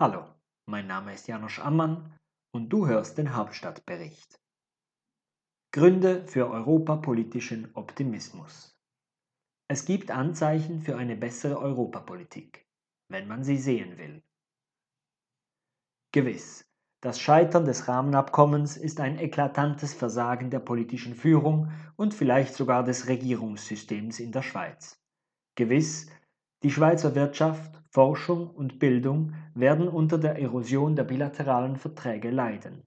Hallo, mein Name ist Janosch Ammann und du hörst den Hauptstadtbericht. Gründe für europapolitischen Optimismus. Es gibt Anzeichen für eine bessere Europapolitik, wenn man sie sehen will. Gewiss, das Scheitern des Rahmenabkommens ist ein eklatantes Versagen der politischen Führung und vielleicht sogar des Regierungssystems in der Schweiz. Gewiss, die Schweizer Wirtschaft, Forschung und Bildung werden unter der Erosion der bilateralen Verträge leiden.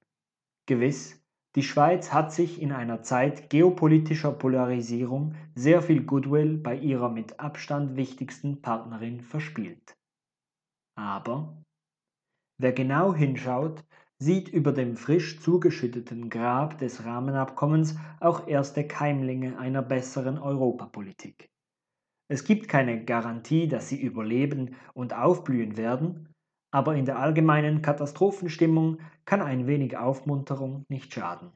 Gewiss, die Schweiz hat sich in einer Zeit geopolitischer Polarisierung sehr viel Goodwill bei ihrer mit Abstand wichtigsten Partnerin verspielt. Aber wer genau hinschaut, sieht über dem frisch zugeschütteten Grab des Rahmenabkommens auch erste Keimlinge einer besseren Europapolitik. Es gibt keine Garantie, dass sie überleben und aufblühen werden, aber in der allgemeinen Katastrophenstimmung kann ein wenig Aufmunterung nicht schaden.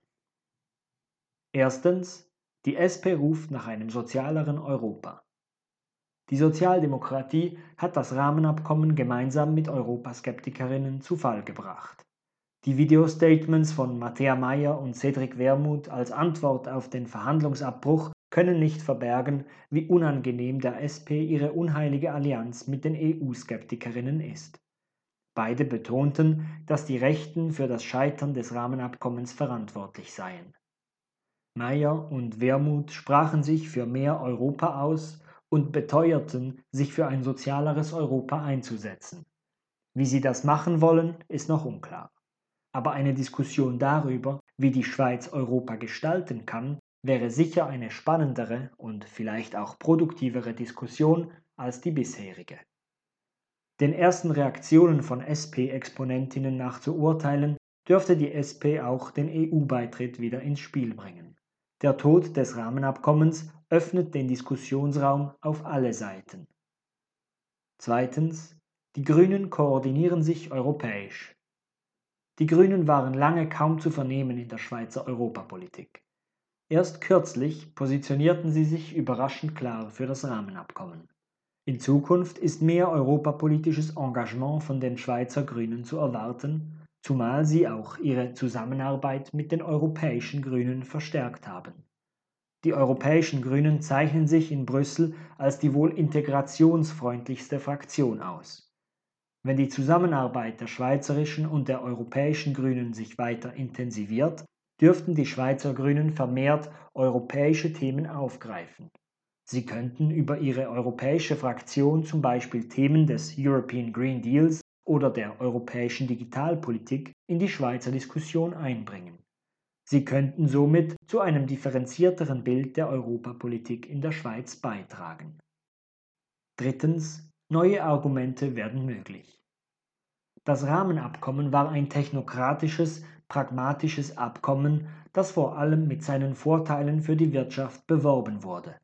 Erstens, die SP ruft nach einem sozialeren Europa. Die Sozialdemokratie hat das Rahmenabkommen gemeinsam mit Europaskeptikerinnen zu Fall gebracht. Die Videostatements von Matthäa Meyer und Cedric Wermuth als Antwort auf den Verhandlungsabbruch können nicht verbergen, wie unangenehm der SP ihre unheilige Allianz mit den EU-Skeptikerinnen ist. Beide betonten, dass die Rechten für das Scheitern des Rahmenabkommens verantwortlich seien. Meyer und Wermuth sprachen sich für mehr Europa aus und beteuerten, sich für ein sozialeres Europa einzusetzen. Wie sie das machen wollen, ist noch unklar. Aber eine Diskussion darüber, wie die Schweiz Europa gestalten kann, wäre sicher eine spannendere und vielleicht auch produktivere Diskussion als die bisherige. Den ersten Reaktionen von SP-Exponentinnen nach zu urteilen, dürfte die SP auch den EU-Beitritt wieder ins Spiel bringen. Der Tod des Rahmenabkommens öffnet den Diskussionsraum auf alle Seiten. Zweitens. Die Grünen koordinieren sich europäisch. Die Grünen waren lange kaum zu vernehmen in der Schweizer Europapolitik. Erst kürzlich positionierten sie sich überraschend klar für das Rahmenabkommen. In Zukunft ist mehr europapolitisches Engagement von den Schweizer Grünen zu erwarten, zumal sie auch ihre Zusammenarbeit mit den europäischen Grünen verstärkt haben. Die europäischen Grünen zeichnen sich in Brüssel als die wohl integrationsfreundlichste Fraktion aus. Wenn die Zusammenarbeit der schweizerischen und der europäischen Grünen sich weiter intensiviert, dürften die Schweizer Grünen vermehrt europäische Themen aufgreifen. Sie könnten über ihre europäische Fraktion zum Beispiel Themen des European Green Deals oder der europäischen Digitalpolitik in die Schweizer Diskussion einbringen. Sie könnten somit zu einem differenzierteren Bild der Europapolitik in der Schweiz beitragen. Drittens. Neue Argumente werden möglich. Das Rahmenabkommen war ein technokratisches, pragmatisches Abkommen, das vor allem mit seinen Vorteilen für die Wirtschaft beworben wurde.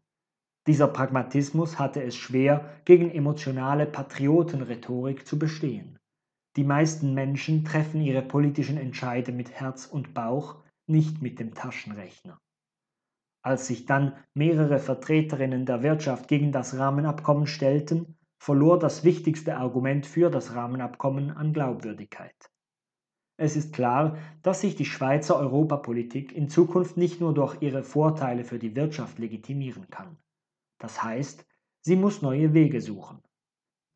Dieser Pragmatismus hatte es schwer, gegen emotionale Patriotenrhetorik zu bestehen. Die meisten Menschen treffen ihre politischen Entscheide mit Herz und Bauch, nicht mit dem Taschenrechner. Als sich dann mehrere Vertreterinnen der Wirtschaft gegen das Rahmenabkommen stellten, verlor das wichtigste Argument für das Rahmenabkommen an Glaubwürdigkeit. Es ist klar, dass sich die Schweizer Europapolitik in Zukunft nicht nur durch ihre Vorteile für die Wirtschaft legitimieren kann. Das heißt, sie muss neue Wege suchen.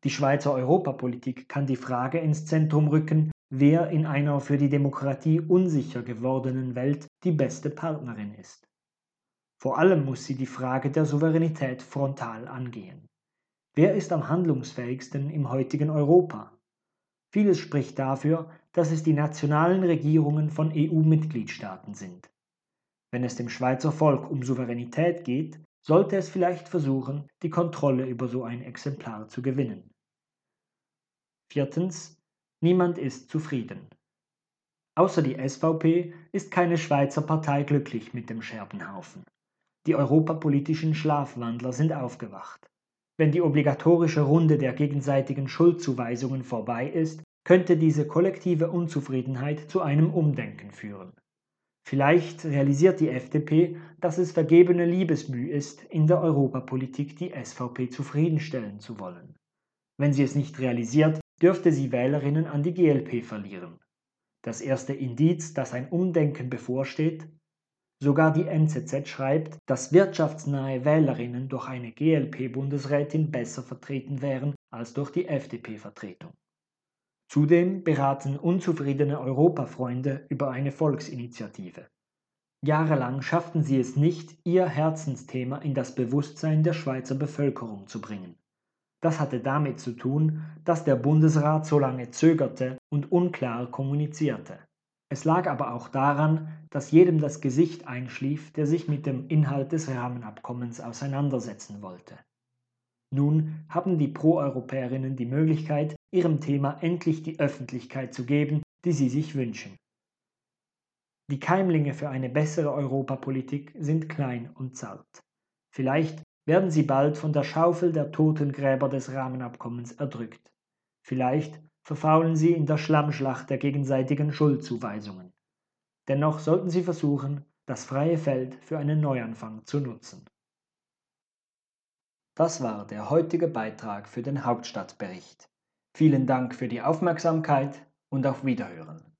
Die Schweizer Europapolitik kann die Frage ins Zentrum rücken, wer in einer für die Demokratie unsicher gewordenen Welt die beste Partnerin ist. Vor allem muss sie die Frage der Souveränität frontal angehen. Wer ist am handlungsfähigsten im heutigen Europa? Vieles spricht dafür, dass es die nationalen Regierungen von EU-Mitgliedstaaten sind. Wenn es dem Schweizer Volk um Souveränität geht, sollte es vielleicht versuchen, die Kontrolle über so ein Exemplar zu gewinnen. Viertens. Niemand ist zufrieden. Außer die SVP ist keine Schweizer Partei glücklich mit dem Scherbenhaufen. Die europapolitischen Schlafwandler sind aufgewacht. Wenn die obligatorische Runde der gegenseitigen Schuldzuweisungen vorbei ist, könnte diese kollektive Unzufriedenheit zu einem Umdenken führen. Vielleicht realisiert die FDP, dass es vergebene Liebesmüh ist, in der Europapolitik die SVP zufriedenstellen zu wollen. Wenn sie es nicht realisiert, dürfte sie Wählerinnen an die GLP verlieren. Das erste Indiz, dass ein Umdenken bevorsteht, Sogar die NZZ schreibt, dass wirtschaftsnahe Wählerinnen durch eine GLP-Bundesrätin besser vertreten wären als durch die FDP-Vertretung. Zudem beraten unzufriedene Europafreunde über eine Volksinitiative. Jahrelang schafften sie es nicht, ihr Herzensthema in das Bewusstsein der Schweizer Bevölkerung zu bringen. Das hatte damit zu tun, dass der Bundesrat so lange zögerte und unklar kommunizierte. Es lag aber auch daran, dass jedem das Gesicht einschlief, der sich mit dem Inhalt des Rahmenabkommens auseinandersetzen wollte. Nun haben die Proeuropäerinnen die Möglichkeit, ihrem Thema endlich die Öffentlichkeit zu geben, die sie sich wünschen. Die Keimlinge für eine bessere Europapolitik sind klein und zart. Vielleicht werden sie bald von der Schaufel der Totengräber des Rahmenabkommens erdrückt. Vielleicht verfaulen sie in der Schlammschlacht der gegenseitigen Schuldzuweisungen. Dennoch sollten sie versuchen, das freie Feld für einen Neuanfang zu nutzen. Das war der heutige Beitrag für den Hauptstadtbericht. Vielen Dank für die Aufmerksamkeit und auf Wiederhören.